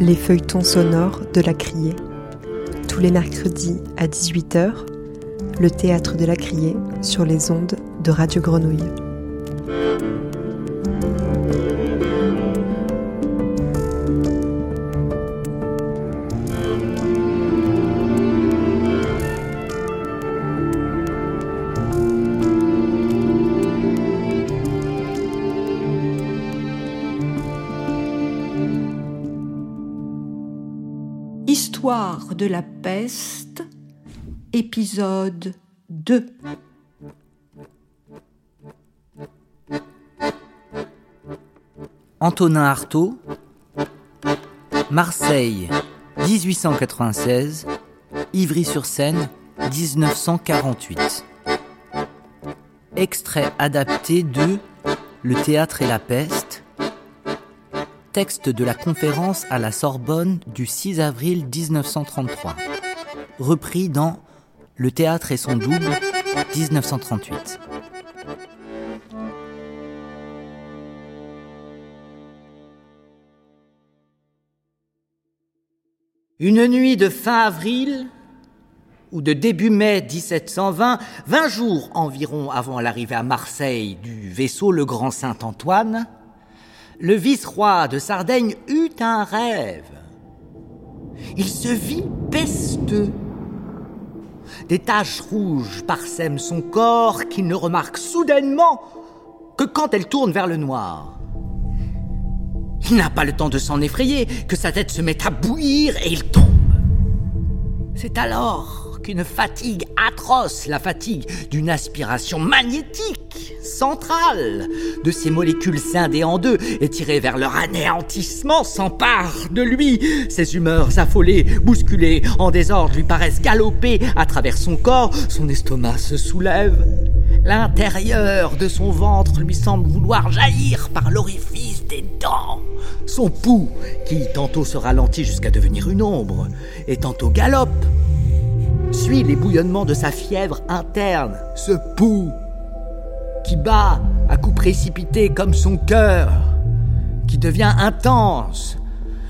les feuilletons sonores de la Criée. Tous les mercredis à 18h, le théâtre de la Criée sur les ondes de Radio Grenouille. Histoire de la peste, épisode 2. Antonin Artaud, Marseille, 1896, Ivry-sur-Seine, 1948. Extrait adapté de Le théâtre et la peste, texte de la conférence à la Sorbonne du 6 avril 1933, repris dans Le théâtre et son double, 1938. Une nuit de fin avril ou de début mai 1720, vingt jours environ avant l'arrivée à Marseille du vaisseau le Grand Saint-Antoine, le vice-roi de Sardaigne eut un rêve. Il se vit pesteux. Des taches rouges parsèment son corps qu'il ne remarque soudainement que quand elle tourne vers le noir. Il n'a pas le temps de s'en effrayer que sa tête se met à bouillir et il tombe. C'est alors qu'une fatigue atroce, la fatigue d'une aspiration magnétique centrale de ces molécules scindées en deux et tirées vers leur anéantissement s'empare de lui. Ses humeurs affolées, bousculées, en désordre lui paraissent galoper à travers son corps, son estomac se soulève. L'intérieur de son ventre lui semble vouloir jaillir par l'orifice des dents. Son pouls, qui tantôt se ralentit jusqu'à devenir une ombre, et tantôt galope, suit les bouillonnements de sa fièvre interne. Ce pouls qui bat à coups précipités comme son cœur, qui devient intense,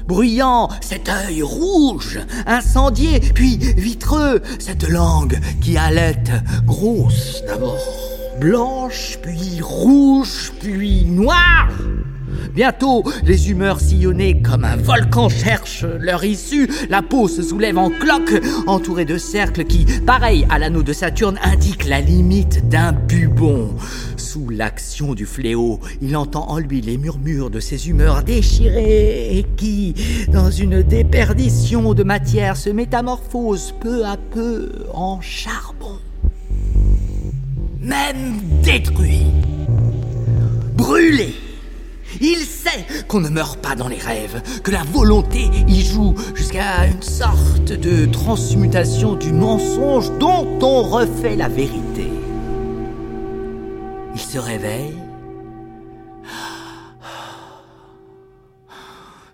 bruyant, cet œil rouge, incendié, puis vitreux, cette langue qui halète, grosse d'abord, blanche, puis rouge, puis noire. Bientôt, les humeurs sillonnées comme un volcan cherchent leur issue. La peau se soulève en cloque, entourée de cercles qui, pareil à l'anneau de Saturne, indiquent la limite d'un bubon. Sous l'action du fléau, il entend en lui les murmures de ses humeurs déchirées et qui, dans une déperdition de matière, se métamorphose peu à peu en charbon. Même détruit, brûlé. Il sait qu'on ne meurt pas dans les rêves, que la volonté y joue jusqu'à une sorte de transmutation du mensonge dont on refait la vérité. Il se réveille.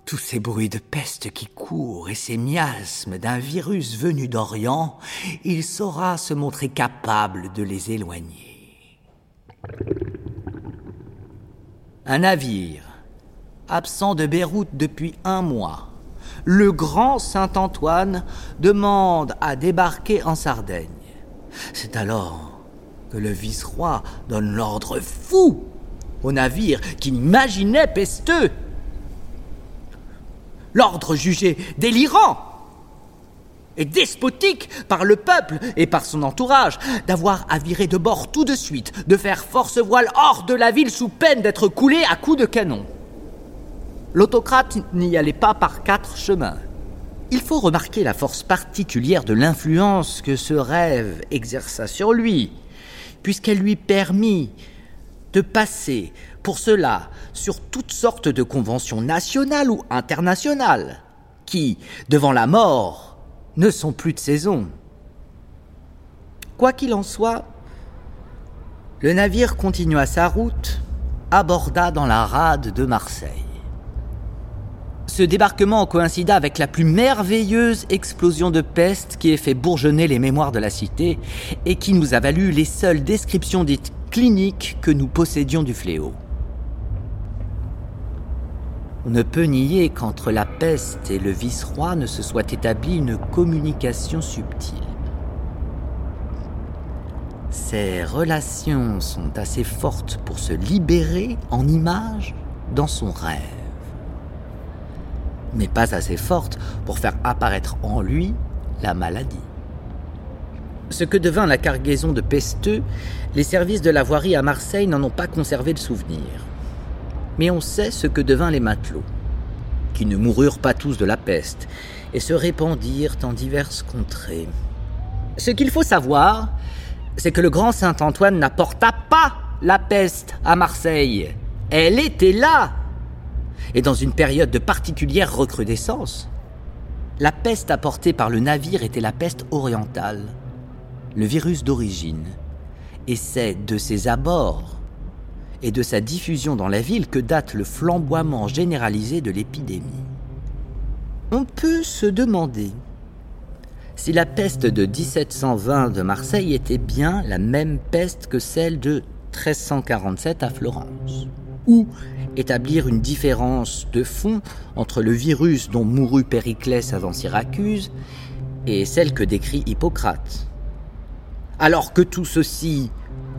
Tous ces bruits de peste qui courent et ces miasmes d'un virus venu d'Orient, il saura se montrer capable de les éloigner. Un navire, absent de Beyrouth depuis un mois, le grand Saint-Antoine demande à débarquer en Sardaigne. C'est alors que le vice-roi donne l'ordre fou au navire qu'il imaginait pesteux. L'ordre jugé délirant et despotique par le peuple et par son entourage, d'avoir à virer de bord tout de suite, de faire force voile hors de la ville sous peine d'être coulé à coups de canon. L'autocrate n'y allait pas par quatre chemins. Il faut remarquer la force particulière de l'influence que ce rêve exerça sur lui, puisqu'elle lui permit de passer, pour cela, sur toutes sortes de conventions nationales ou internationales, qui, devant la mort, ne sont plus de saison. Quoi qu'il en soit, le navire continua sa route, aborda dans la rade de Marseille. Ce débarquement coïncida avec la plus merveilleuse explosion de peste qui ait fait bourgeonner les mémoires de la cité et qui nous a valu les seules descriptions dites cliniques que nous possédions du fléau. On ne peut nier qu'entre la peste et le vice-roi ne se soit établie une communication subtile. Ces relations sont assez fortes pour se libérer en images dans son rêve, mais pas assez fortes pour faire apparaître en lui la maladie. Ce que devint la cargaison de pesteux, les services de la voirie à Marseille n'en ont pas conservé le souvenir. Mais on sait ce que devint les matelots, qui ne moururent pas tous de la peste et se répandirent en diverses contrées. Ce qu'il faut savoir, c'est que le grand Saint-Antoine n'apporta pas la peste à Marseille. Elle était là, et dans une période de particulière recrudescence. La peste apportée par le navire était la peste orientale, le virus d'origine, et c'est de ses abords et de sa diffusion dans la ville que date le flamboiement généralisé de l'épidémie. On peut se demander si la peste de 1720 de Marseille était bien la même peste que celle de 1347 à Florence, ou établir une différence de fond entre le virus dont mourut Périclès avant Syracuse et celle que décrit Hippocrate. Alors que tout ceci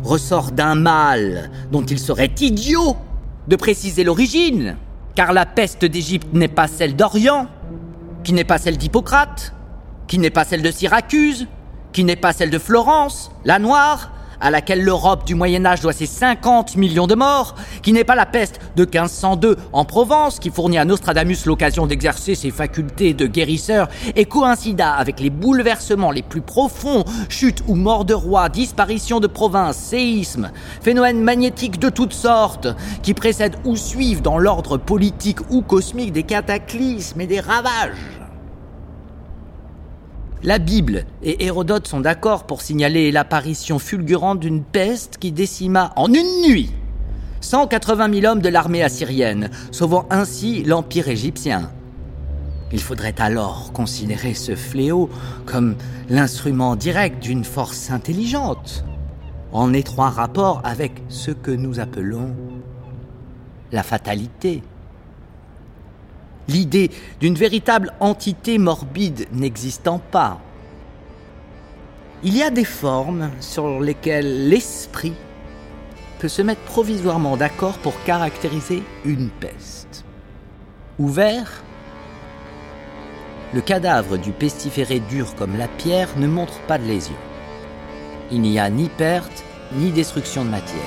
ressort d'un mal dont il serait idiot de préciser l'origine, car la peste d'Égypte n'est pas celle d'Orient, qui n'est pas celle d'Hippocrate, qui n'est pas celle de Syracuse, qui n'est pas celle de Florence, la noire, à laquelle l'Europe du Moyen Âge doit ses 50 millions de morts, qui n'est pas la peste de 1502 en Provence, qui fournit à Nostradamus l'occasion d'exercer ses facultés de guérisseur, et coïncida avec les bouleversements les plus profonds, chutes ou morts de rois, disparitions de provinces, séismes, phénomènes magnétiques de toutes sortes, qui précèdent ou suivent dans l'ordre politique ou cosmique des cataclysmes et des ravages. La Bible et Hérodote sont d'accord pour signaler l'apparition fulgurante d'une peste qui décima en une nuit 180 000 hommes de l'armée assyrienne, sauvant ainsi l'Empire égyptien. Il faudrait alors considérer ce fléau comme l'instrument direct d'une force intelligente, en étroit rapport avec ce que nous appelons la fatalité. L'idée d'une véritable entité morbide n'existant pas. Il y a des formes sur lesquelles l'esprit peut se mettre provisoirement d'accord pour caractériser une peste. Ouvert, le cadavre du pestiféré dur comme la pierre ne montre pas de lésion. Il n'y a ni perte ni destruction de matière,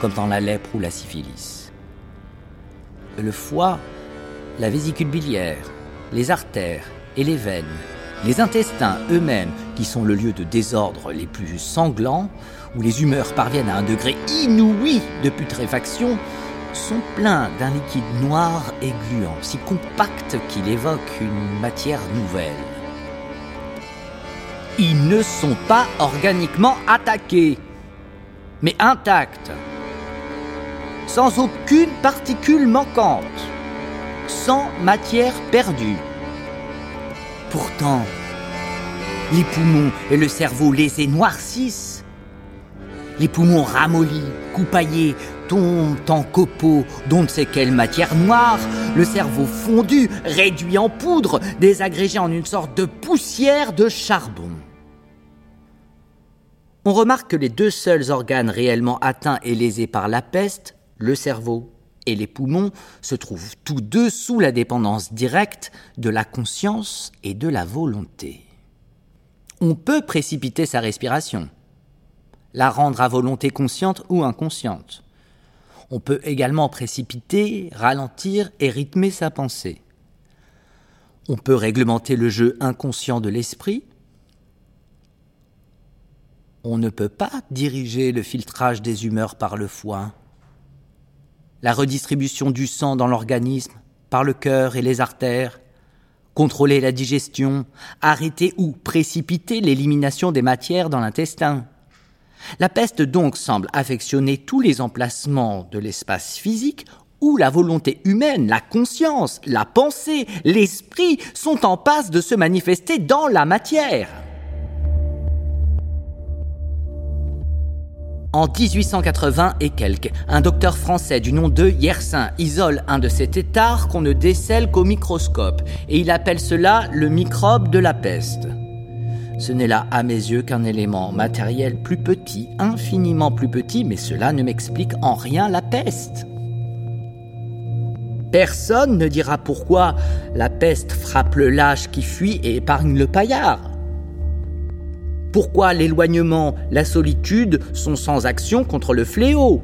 comme dans la lèpre ou la syphilis. Le foie la vésicule biliaire, les artères et les veines, les intestins eux-mêmes, qui sont le lieu de désordre les plus sanglants, où les humeurs parviennent à un degré inouï de putréfaction, sont pleins d'un liquide noir et gluant, si compact qu'il évoque une matière nouvelle. Ils ne sont pas organiquement attaqués, mais intacts, sans aucune particule manquante sans matière perdue. Pourtant, les poumons et le cerveau les noircissent. Les poumons ramollis, coupaillés, tombent en copeaux dont ne sait quelle matière noire, le cerveau fondu, réduit en poudre, désagrégé en une sorte de poussière de charbon. On remarque que les deux seuls organes réellement atteints et lésés par la peste, le cerveau et les poumons se trouvent tous deux sous la dépendance directe de la conscience et de la volonté. On peut précipiter sa respiration, la rendre à volonté consciente ou inconsciente. On peut également précipiter, ralentir et rythmer sa pensée. On peut réglementer le jeu inconscient de l'esprit. On ne peut pas diriger le filtrage des humeurs par le foie la redistribution du sang dans l'organisme par le cœur et les artères, contrôler la digestion, arrêter ou précipiter l'élimination des matières dans l'intestin. La peste donc semble affectionner tous les emplacements de l'espace physique où la volonté humaine, la conscience, la pensée, l'esprit sont en passe de se manifester dans la matière. En 1880 et quelques, un docteur français du nom de Yersin isole un de ces têtards qu'on ne décèle qu'au microscope, et il appelle cela le microbe de la peste. Ce n'est là, à mes yeux, qu'un élément matériel plus petit, infiniment plus petit, mais cela ne m'explique en rien la peste. Personne ne dira pourquoi la peste frappe le lâche qui fuit et épargne le paillard. Pourquoi l'éloignement, la solitude sont sans action contre le fléau?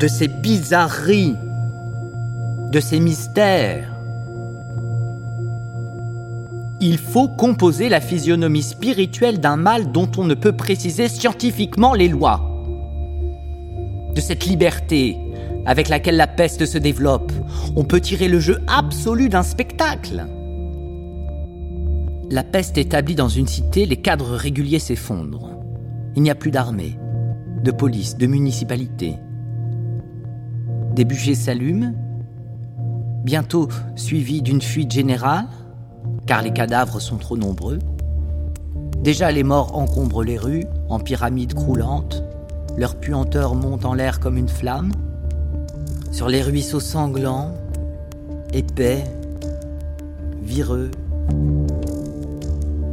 De ces bizarreries, de ces mystères, il faut composer la physionomie spirituelle d'un mal dont on ne peut préciser scientifiquement les lois. De cette liberté avec laquelle la peste se développe, on peut tirer le jeu absolu d'un spectacle. La peste établie dans une cité, les cadres réguliers s'effondrent. Il n'y a plus d'armée, de police, de municipalité. Des bûchers s'allument, bientôt suivis d'une fuite générale, car les cadavres sont trop nombreux. Déjà les morts encombrent les rues en pyramides croulantes, leur puanteur monte en l'air comme une flamme. Sur les ruisseaux sanglants, épais, vireux,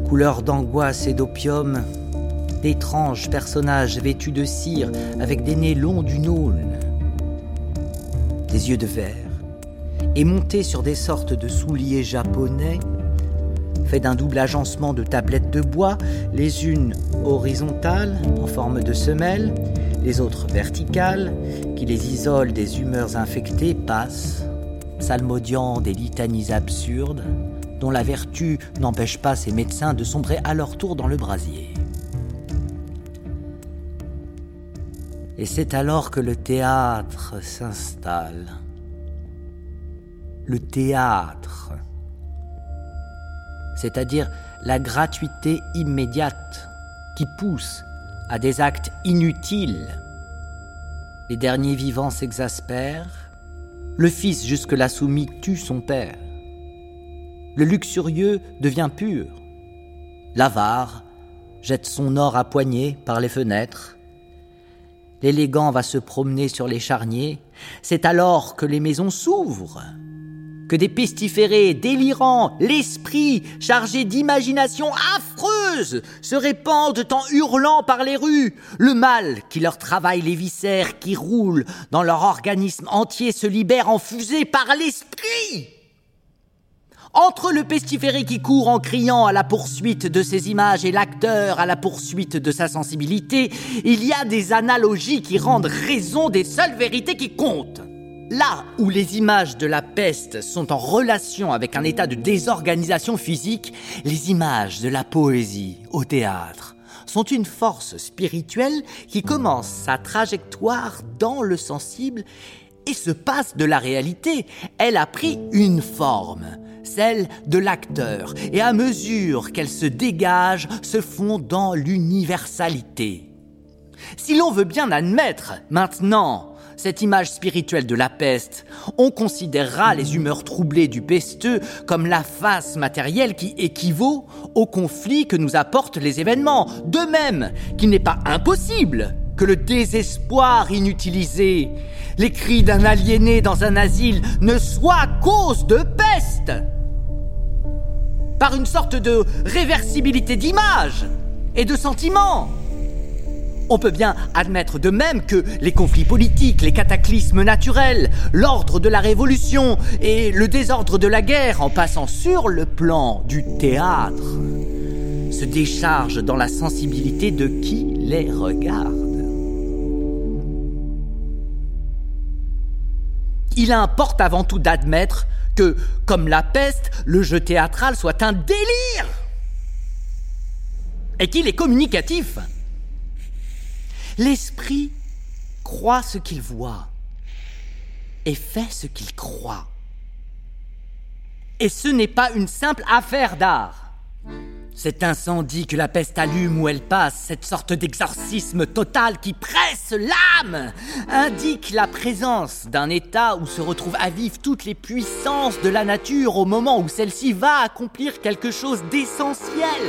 couleur d'angoisse et d'opium, d'étranges personnages vêtus de cire avec des nez longs d'une aulne, des yeux de verre, et montés sur des sortes de souliers japonais, faits d'un double agencement de tablettes de bois, les unes horizontales en forme de semelle, les autres verticales, qui les isolent des humeurs infectées, passent, salmodiant des litanies absurdes, dont la vertu n'empêche pas ces médecins de sombrer à leur tour dans le brasier. Et c'est alors que le théâtre s'installe. Le théâtre, c'est-à-dire la gratuité immédiate qui pousse à des actes inutiles. Les derniers vivants s'exaspèrent, le fils jusque-là soumis tue son père. Le luxurieux devient pur. L'avare jette son or à poignée par les fenêtres. L'élégant va se promener sur les charniers. C'est alors que les maisons s'ouvrent, que des pestiférés délirants, l'esprit chargé d'imagination affreuse, se répandent en hurlant par les rues. Le mal qui leur travaille les viscères qui roulent dans leur organisme entier se libère en fusée par l'esprit. Entre le pestiféré qui court en criant à la poursuite de ses images et l'acteur à la poursuite de sa sensibilité, il y a des analogies qui rendent raison des seules vérités qui comptent. Là où les images de la peste sont en relation avec un état de désorganisation physique, les images de la poésie au théâtre sont une force spirituelle qui commence sa trajectoire dans le sensible se passe de la réalité. Elle a pris une forme celle de l'acteur, et à mesure qu'elle se dégage, se fond dans l'universalité. Si l'on veut bien admettre maintenant cette image spirituelle de la peste, on considérera les humeurs troublées du pesteux comme la face matérielle qui équivaut au conflit que nous apportent les événements, de même qu'il n'est pas impossible que le désespoir inutilisé, les cris d'un aliéné dans un asile ne soient cause de peste par une sorte de réversibilité d'image et de sentiment. On peut bien admettre de même que les conflits politiques, les cataclysmes naturels, l'ordre de la révolution et le désordre de la guerre, en passant sur le plan du théâtre, se déchargent dans la sensibilité de qui les regarde. Il importe avant tout d'admettre que, comme la peste, le jeu théâtral soit un délire et qu'il est communicatif. L'esprit croit ce qu'il voit et fait ce qu'il croit. Et ce n'est pas une simple affaire d'art. Cet incendie que la peste allume où elle passe, cette sorte d'exorcisme total qui presse l'âme, indique la présence d'un état où se retrouvent à vivre toutes les puissances de la nature au moment où celle-ci va accomplir quelque chose d'essentiel.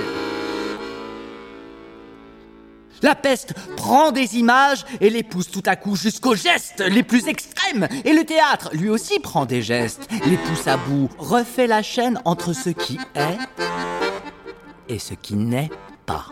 La peste prend des images et les pousse tout à coup jusqu'aux gestes les plus extrêmes. Et le théâtre, lui aussi, prend des gestes, les pousse à bout, refait la chaîne entre ce qui est et ce qui n'est pas.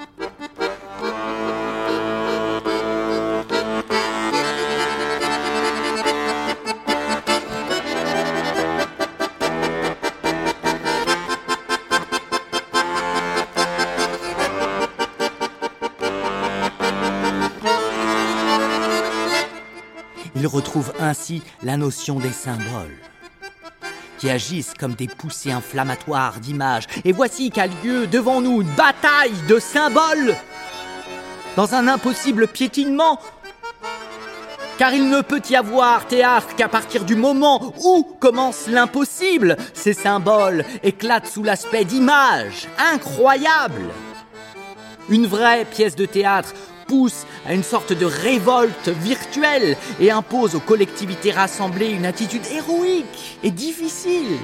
Il retrouve ainsi la notion des symboles, qui agissent comme des poussées inflammatoires d'images. Et voici qu'a lieu devant nous une bataille de symboles, dans un impossible piétinement. Car il ne peut y avoir théâtre qu'à partir du moment où commence l'impossible. Ces symboles éclatent sous l'aspect d'images incroyables. Une vraie pièce de théâtre pousse à une sorte de révolte virtuelle et impose aux collectivités rassemblées une attitude héroïque et difficile.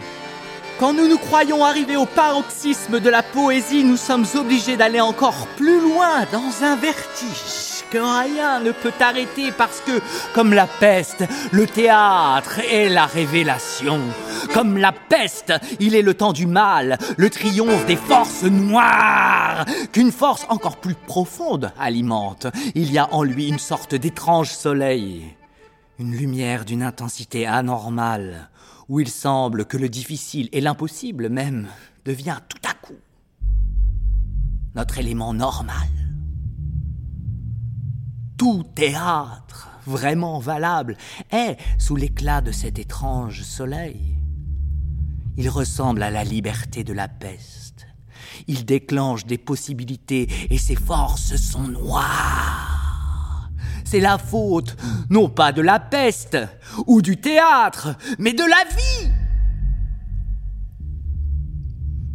Quand nous nous croyons arriver au paroxysme de la poésie, nous sommes obligés d'aller encore plus loin dans un vertige que rien ne peut arrêter parce que, comme la peste, le théâtre est la révélation. Comme la peste, il est le temps du mal, le triomphe des forces noires, qu'une force encore plus profonde alimente. Il y a en lui une sorte d'étrange soleil, une lumière d'une intensité anormale, où il semble que le difficile et l'impossible même devient tout à coup notre élément normal. Tout théâtre vraiment valable est sous l'éclat de cet étrange soleil. Il ressemble à la liberté de la peste. Il déclenche des possibilités et ses forces sont noires. C'est la faute, non pas de la peste ou du théâtre, mais de la vie.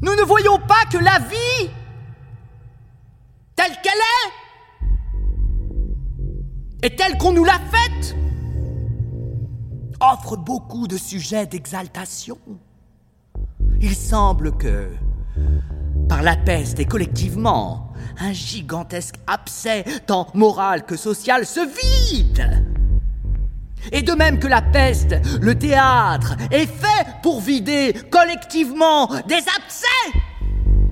Nous ne voyons pas que la vie, telle qu'elle est, et telle qu'on nous l'a faite, offre beaucoup de sujets d'exaltation. Il semble que, par la peste et collectivement, un gigantesque abcès, tant moral que social, se vide. Et de même que la peste, le théâtre est fait pour vider collectivement des abcès.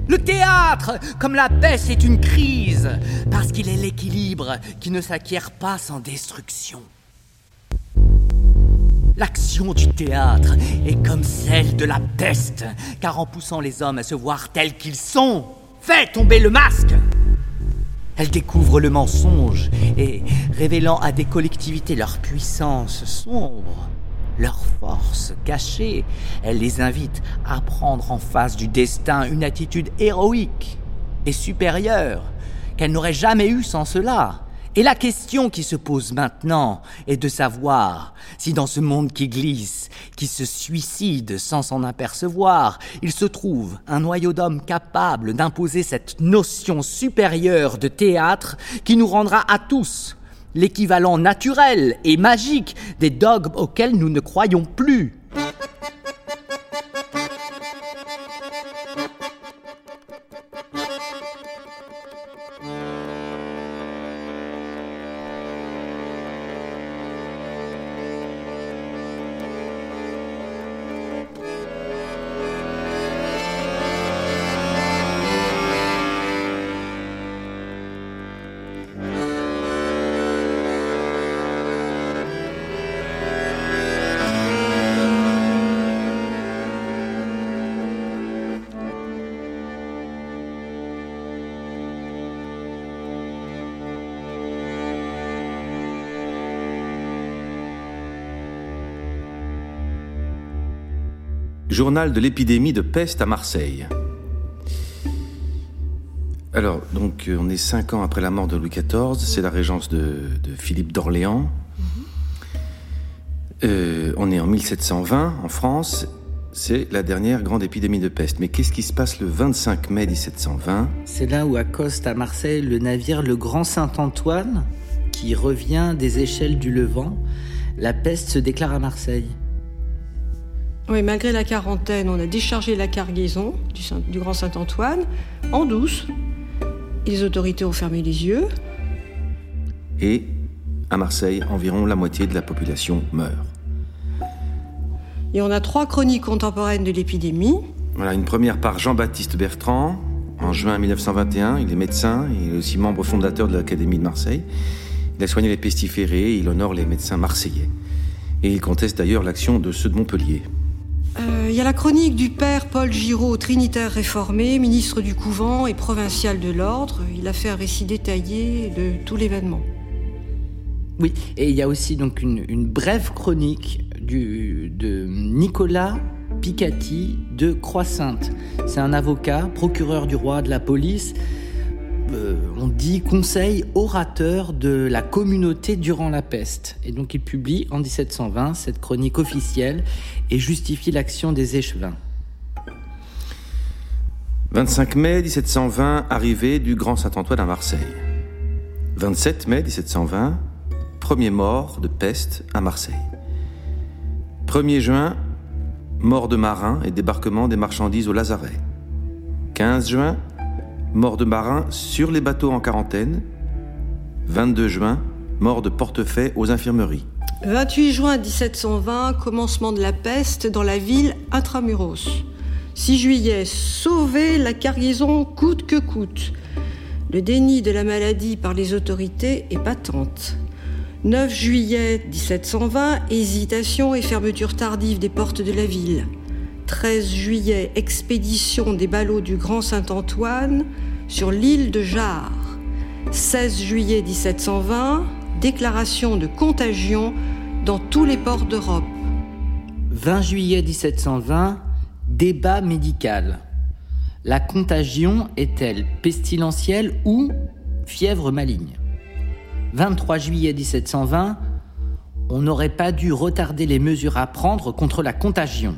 Le théâtre, comme la peste, est une crise, parce qu'il est l'équilibre qui ne s'acquiert pas sans destruction. L'action du théâtre est comme celle de la peste, car en poussant les hommes à se voir tels qu'ils sont, fait tomber le masque. Elle découvre le mensonge et, révélant à des collectivités leur puissance sombre, leur force cachée, elle les invite à prendre en face du destin une attitude héroïque et supérieure qu'elle n'aurait jamais eue sans cela. Et la question qui se pose maintenant est de savoir si dans ce monde qui glisse, qui se suicide sans s'en apercevoir, il se trouve un noyau d'hommes capable d'imposer cette notion supérieure de théâtre qui nous rendra à tous l'équivalent naturel et magique des dogmes auxquels nous ne croyons plus. Journal de l'épidémie de peste à Marseille. Alors, donc, euh, on est cinq ans après la mort de Louis XIV, c'est la régence de, Philippe d'Orléans. Euh, on est en 1720 en France, c'est la dernière grande épidémie de peste. Mais qu'est-ce qui se passe le 25 mai 1720 C'est là où accoste à Marseille le navire Le Grand Saint-Antoine, qui revient des échelles du Levant. La peste se déclare à Marseille. Oui, malgré la quarantaine, on a déchargé la cargaison du, Grand Saint-Antoine en douce. les autorités ont fermé les yeux. Et à Marseille, environ la moitié de la population meurt. Et on a trois chroniques contemporaines de l'épidémie. Voilà, une première par Jean-Baptiste Bertrand, en juin 1921. Il est médecin, il est aussi membre fondateur de l'Académie de Marseille. Il a soigné les pestiférés, il honore les médecins marseillais. Et il conteste d'ailleurs l'action de ceux de Montpellier. Euh, il y a la chronique du père Paul Giraud, trinitaire réformé, ministre du couvent et provincial de l'ordre. Il a fait un récit détaillé de tout l'événement. Oui, et il y a aussi donc une, brève chronique de Nicolas Picati de Croix-Sainte. C'est un avocat, procureur du roi de la police. Euh, on dit conseil orateur de la communauté durant la peste. Et donc il publie en 1720 cette chronique officielle et justifie l'action des échevins. 25 mai 1720, arrivée du Grand Saint-Antoine à Marseille. 27 mai 1720, premier mort de peste à Marseille. 1er juin, mort de marins et débarquement des marchandises au Lazaret. 15 juin, mort de marins sur les bateaux en quarantaine. 22 juin, mort de portefaix aux infirmeries. 28 juin 1720, commencement de la peste dans la ville intramuros. 6 juillet, sauver la cargaison coûte que coûte. Le déni de la maladie par les autorités est patente. 9 juillet 1720, hésitation et fermeture tardive des portes de la ville. 13 juillet, expédition des ballots du Grand Saint-Antoine sur l'île de Jarre. 16 juillet 1720, déclaration de contagion dans tous les ports d'Europe. 20 juillet 1720, débat médical. La contagion est-elle pestilentielle ou fièvre maligne? 23 juillet 1720, on n'aurait pas dû retarder les mesures à prendre contre la contagion.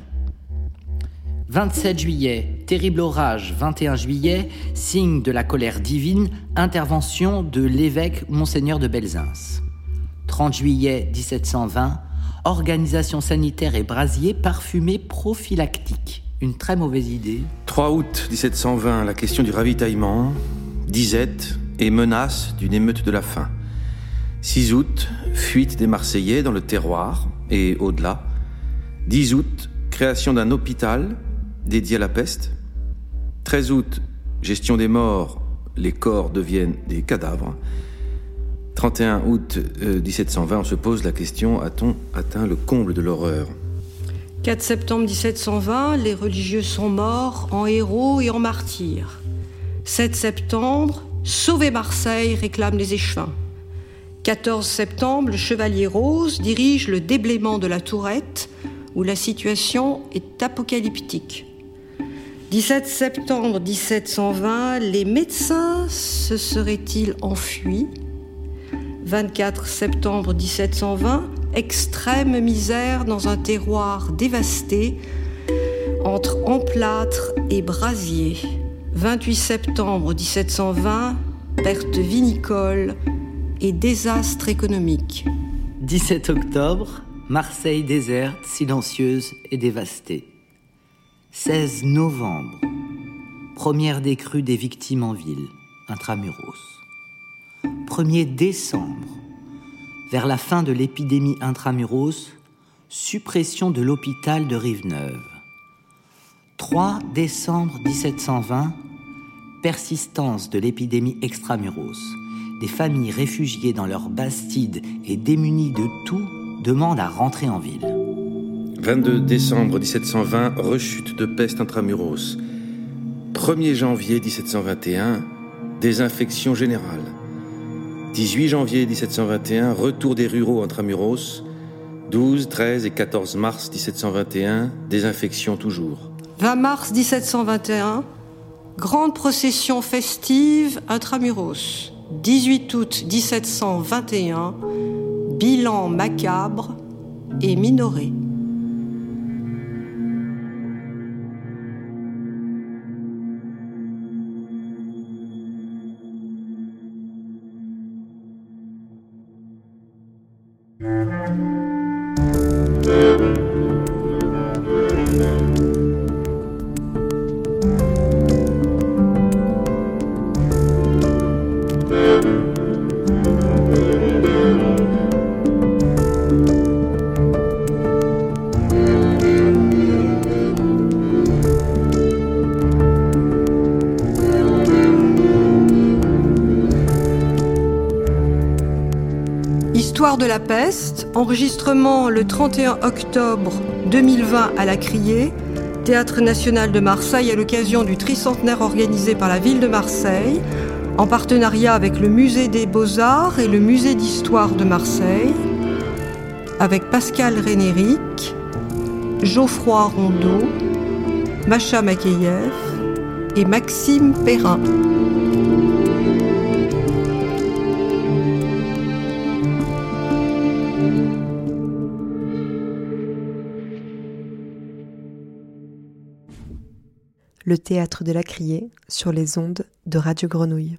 27 juillet, terrible orage. 21 juillet, signe de la colère divine, intervention de l'évêque Monseigneur de Belzins. 30 juillet 1720, organisation sanitaire et brasier parfumé prophylactique. Une très mauvaise idée. 3 août 1720, la question du ravitaillement, disette et menace d'une émeute de la faim. 6 août, fuite des Marseillais dans le terroir et au-delà. 10 août, création d'un hôpital dédié à la peste. 13 août, gestion des morts, les corps deviennent des cadavres. 31 août 1720, euh, on se pose la question, a-t-on atteint le comble de l'horreur? 4 septembre 1720, les religieux sont morts en héros et en martyrs. 7 septembre, sauver Marseille réclame les échevins. 14 septembre, le Chevalier Rose dirige le déblaiement de la Tourette, où la situation est apocalyptique. 17 septembre 1720, les médecins se seraient-ils enfuis? 24 septembre 1720, extrême misère dans un terroir dévasté entre emplâtre et brasier. 28 septembre 1720, perte vinicole et désastre économique. 17 octobre, Marseille déserte, silencieuse et dévastée. 16 novembre, première décrue des victimes en ville, intramuros. 1er décembre, vers la fin de l'épidémie intramuros, suppression de l'hôpital de Rive-Neuve. 3 décembre 1720, persistance de l'épidémie extramuros des familles réfugiées dans leurs bastides et démunies de tout demandent à rentrer en ville. 22 décembre 1720, rechute de peste intramuros. 1er janvier 1721, désinfection générale. 18 janvier 1721, retour des ruraux intramuros. 12, 13 et 14 mars 1721, désinfection toujours. 20 mars 1721, grande procession festive intramuros. 18 août 1721, bilan macabre et minoré. Histoire de la peste, enregistrement le 31 octobre 2020 à la Criée, Théâtre national de Marseille à l'occasion du tricentenaire organisé par la ville de Marseille, en partenariat avec le Musée des Beaux-Arts et le Musée d'Histoire de Marseille, avec Pascal Rénéric, Geoffroy Rondeau, Macha Makeyev et Maxime Perrin. Le théâtre de la Criée sur les ondes de Radio Grenouille.